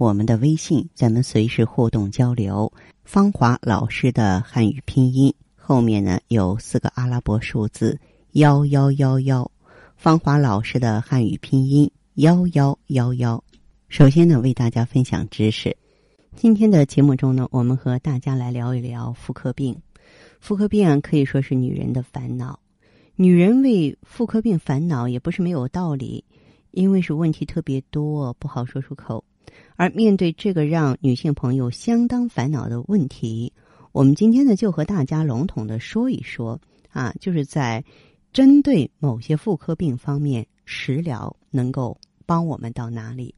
我们的微信，咱们随时互动交流。芳华老师的汉语拼音后面呢有四个阿拉伯数字幺幺幺幺，芳华老师的汉语拼音幺幺幺幺。首先呢，为大家分享知识。今天的节目中呢，我们和大家来聊一聊妇科病。妇科病可以说是女人的烦恼，女人为妇科病烦恼也不是没有道理，因为是问题特别多，不好说出口。而面对这个让女性朋友相当烦恼的问题，我们今天呢就和大家笼统的说一说啊，就是在针对某些妇科病方面，食疗能够帮我们到哪里？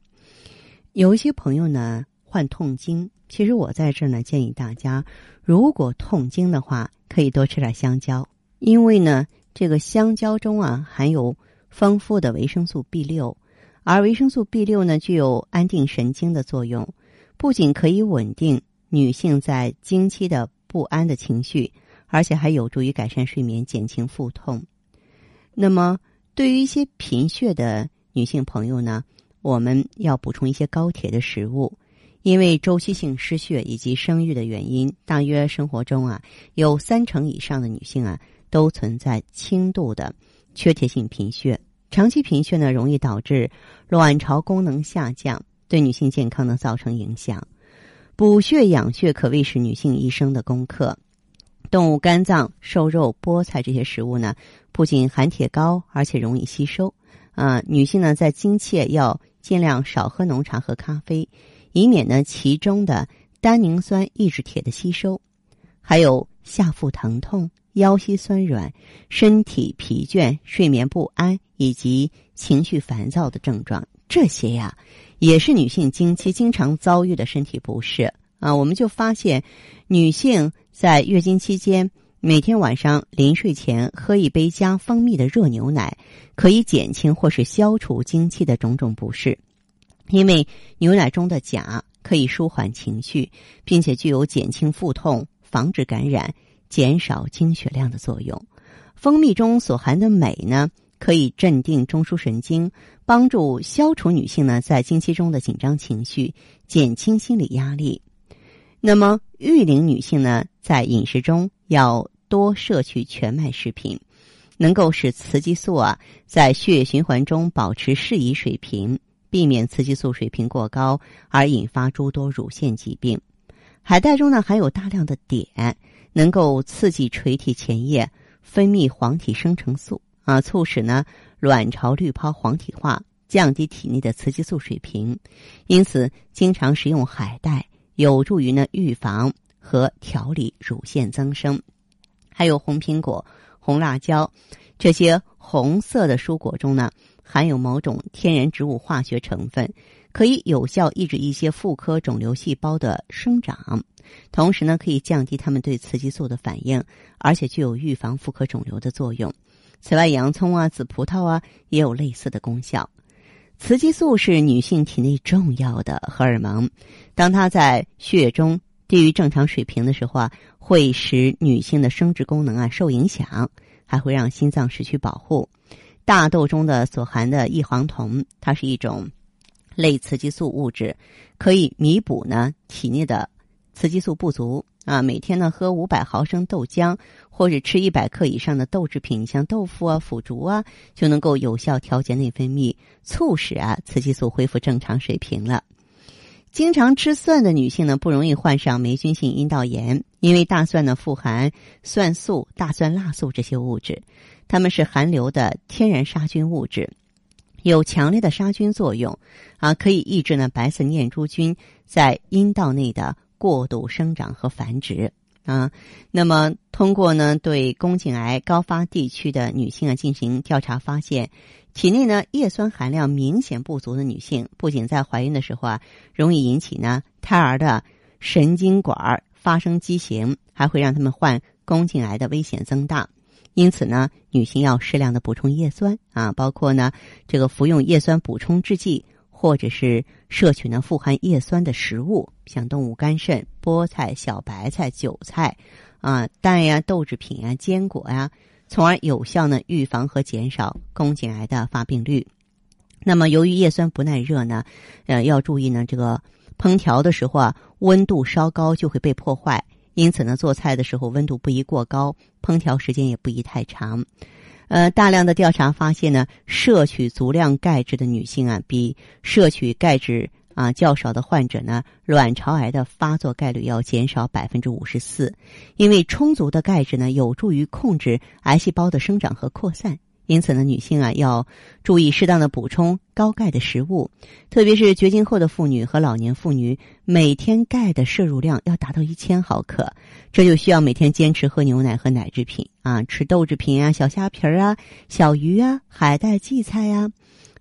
有一些朋友呢患痛经，其实我在这儿呢建议大家，如果痛经的话，可以多吃点香蕉，因为呢这个香蕉中啊含有丰富的维生素 B 六。而维生素 B 六呢，具有安定神经的作用，不仅可以稳定女性在经期的不安的情绪，而且还有助于改善睡眠、减轻腹痛。那么，对于一些贫血的女性朋友呢，我们要补充一些高铁的食物，因为周期性失血以及生育的原因，大约生活中啊，有三成以上的女性啊，都存在轻度的缺铁性贫血。长期贫血呢，容易导致卵巢功能下降，对女性健康呢造成影响。补血养血可谓是女性一生的功课。动物肝脏、瘦肉、菠菜这些食物呢，不仅含铁高，而且容易吸收。啊，女性呢在经期要尽量少喝浓茶和咖啡，以免呢其中的单宁酸抑制铁的吸收。还有下腹疼痛。腰膝酸软、身体疲倦、睡眠不安以及情绪烦躁的症状，这些呀，也是女性经期经常遭遇的身体不适啊。我们就发现，女性在月经期间每天晚上临睡前喝一杯加蜂蜜的热牛奶，可以减轻或是消除经期的种种不适，因为牛奶中的钾可以舒缓情绪，并且具有减轻腹痛、防止感染。减少经血量的作用，蜂蜜中所含的镁呢，可以镇定中枢神经，帮助消除女性呢在经期中的紧张情绪，减轻心理压力。那么，育龄女性呢，在饮食中要多摄取全麦食品，能够使雌激素啊在血液循环中保持适宜水平，避免雌激素水平过高而引发诸多乳腺疾病。海带中呢含有大量的碘。能够刺激垂体前叶分泌黄体生成素啊，促使呢卵巢滤泡黄体化，降低体内的雌激素水平。因此，经常食用海带有助于呢预防和调理乳腺增生。还有红苹果、红辣椒这些红色的蔬果中呢，含有某种天然植物化学成分，可以有效抑制一些妇科肿瘤细胞的生长。同时呢，可以降低他们对雌激素的反应，而且具有预防妇科肿瘤的作用。此外，洋葱啊、紫葡萄啊也有类似的功效。雌激素是女性体内重要的荷尔蒙，当它在血中低于正常水平的时候啊，会使女性的生殖功能啊受影响，还会让心脏失去保护。大豆中的所含的异黄酮，它是一种类雌激素物质，可以弥补呢体内的。雌激素不足啊，每天呢喝五百毫升豆浆，或者吃一百克以上的豆制品，像豆腐啊、腐竹啊，就能够有效调节内分泌，促使啊雌激素恢复正常水平了。经常吃蒜的女性呢，不容易患上霉菌性阴道炎，因为大蒜呢富含蒜素、大蒜辣素这些物质，它们是含硫的天然杀菌物质，有强烈的杀菌作用啊，可以抑制呢白色念珠菌在阴道内的。过度生长和繁殖啊，那么通过呢对宫颈癌高发地区的女性啊进行调查，发现体内呢叶酸含量明显不足的女性，不仅在怀孕的时候啊容易引起呢胎儿的神经管发生畸形，还会让他们患宫颈癌的危险增大。因此呢，女性要适量的补充叶酸啊，包括呢这个服用叶酸补充制剂，或者是摄取呢富含叶酸的食物，像动物肝肾、菠菜、小白菜、韭菜啊、蛋呀、豆制品呀、坚果呀，从而有效呢预防和减少宫颈癌的发病率。那么，由于叶酸不耐热呢，呃，要注意呢这个烹调的时候啊，温度稍高就会被破坏。因此呢，做菜的时候温度不宜过高，烹调时间也不宜太长。呃，大量的调查发现呢，摄取足量钙质的女性啊，比摄取钙质啊较少的患者呢，卵巢癌的发作概率要减少百分之五十四。因为充足的钙质呢，有助于控制癌细胞的生长和扩散。因此呢，女性啊要注意适当的补充高钙的食物，特别是绝经后的妇女和老年妇女，每天钙的摄入量要达到一千毫克。这就需要每天坚持喝牛奶和奶制品啊，吃豆制品啊、小虾皮儿啊、小鱼啊、海带、荠菜呀。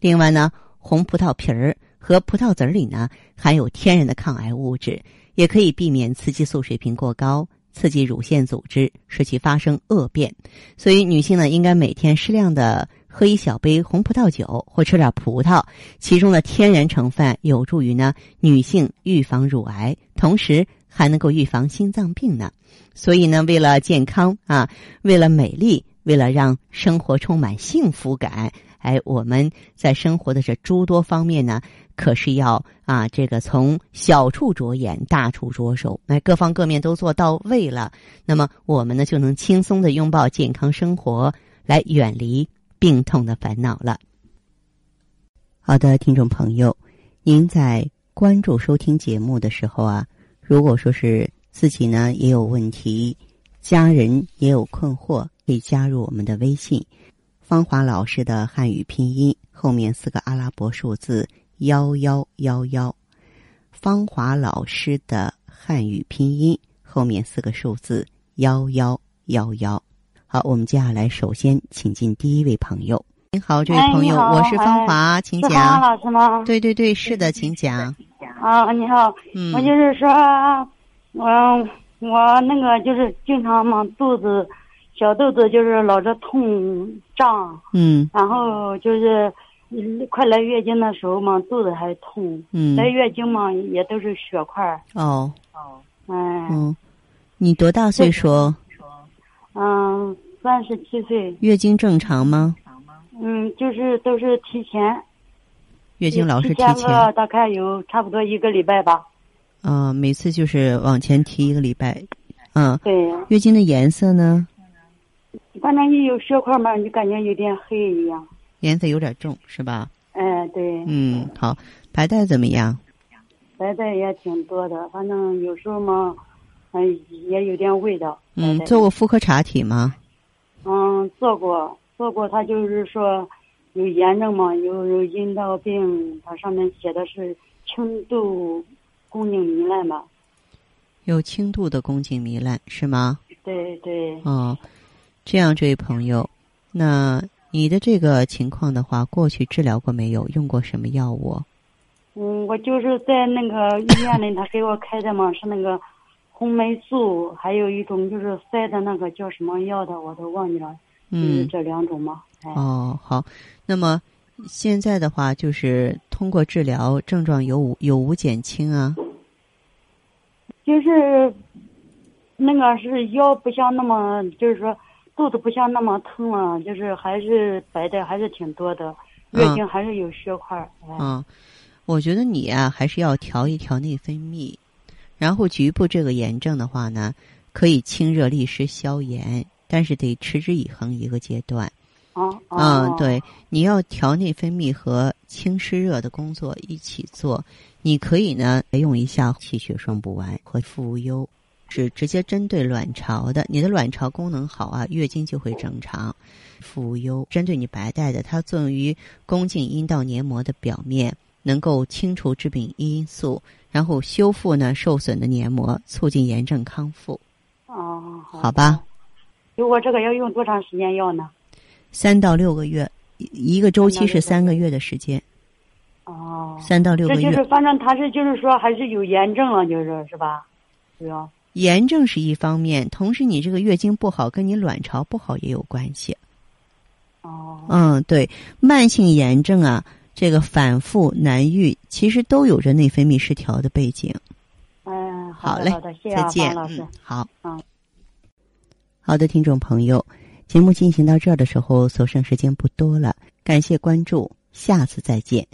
另外呢，红葡萄皮儿和葡萄籽里呢含有天然的抗癌物质，也可以避免雌激素水平过高。刺激乳腺组织，使其发生恶变，所以女性呢应该每天适量的喝一小杯红葡萄酒或吃点葡萄，其中的天然成分有助于呢女性预防乳癌，同时还能够预防心脏病呢。所以呢，为了健康啊，为了美丽，为了让生活充满幸福感，哎，我们在生活的这诸多方面呢。可是要啊，这个从小处着眼，大处着手，那各方各面都做到位了，那么我们呢就能轻松的拥抱健康生活，来远离病痛的烦恼了。好的，听众朋友，您在关注收听节目的时候啊，如果说是自己呢也有问题，家人也有困惑，可以加入我们的微信“芳华老师”的汉语拼音后面四个阿拉伯数字。幺幺幺幺，芳华老师的汉语拼音后面四个数字幺幺幺幺。好，我们接下来首先请进第一位朋友。您好，这位朋友，我是芳华，请讲。芳华老师吗？对对对，是的，请讲。啊，你好，我就是说，我我那个就是经常嘛，肚子小肚子就是老是痛胀，嗯，然后就是。快来月经的时候嘛，肚子还痛。嗯，来月经嘛，也都是血块。哦哦，哎。嗯，你多大岁数？嗯，三十七岁。月经正常吗？嗯，就是都是提前。月经老是提前。大概有差不多一个礼拜吧。啊，每次就是往前提一个礼拜。嗯。对。月经的颜色呢？反正你有血块嘛，你感觉有点黑一样。颜色有点重，是吧？哎，对。嗯，好，白带怎么样？白带也挺多的，反正有时候嘛，嗯，也有点味道。嗯，做过妇科查体吗？嗯，做过，做过。他就是说有炎症嘛，有有阴道病，它上面写的是轻度宫颈糜烂吧？有轻度的宫颈糜烂是吗？对对。哦，这样，这位朋友，那。你的这个情况的话，过去治疗过没有？用过什么药物？嗯，我就是在那个医院里，他给我开的嘛，是那个红霉素，还有一种就是塞的那个叫什么药的，我都忘记了。嗯，这两种嘛。哦，好。那么现在的话，就是通过治疗，症状有无有无减轻啊？就是那个是腰不像那么，就是说。肚子不像那么疼了，就是还是白的还是挺多的，月经还是有血块。嗯，我觉得你啊还是要调一调内分泌，然后局部这个炎症的话呢，可以清热利湿消炎，但是得持之以恒一个阶段。哦，嗯，对，你要调内分泌和清湿热的工作一起做。你可以呢用一下气血双补丸和复无忧。是直接针对卵巢的，你的卵巢功能好啊，月经就会正常。妇优针对你白带的，它作用于宫颈阴道黏膜的表面，能够清除致病因素，然后修复呢受损的黏膜，促进炎症康复。哦，好吧。如果这个要用多长时间药呢？三到六个月，一个周期是三个月的时间。哦。三到六个月。这就是反正他是就是说还是有炎症了，就是是吧？主要。炎症是一方面，同时你这个月经不好，跟你卵巢不好也有关系。哦。嗯，对，慢性炎症啊，这个反复难愈，其实都有着内分泌失调的背景。嗯，好嘞，好的，谢谢再见，老师。嗯，好。嗯。好的，听众朋友，节目进行到这儿的时候，所剩时间不多了，感谢关注，下次再见。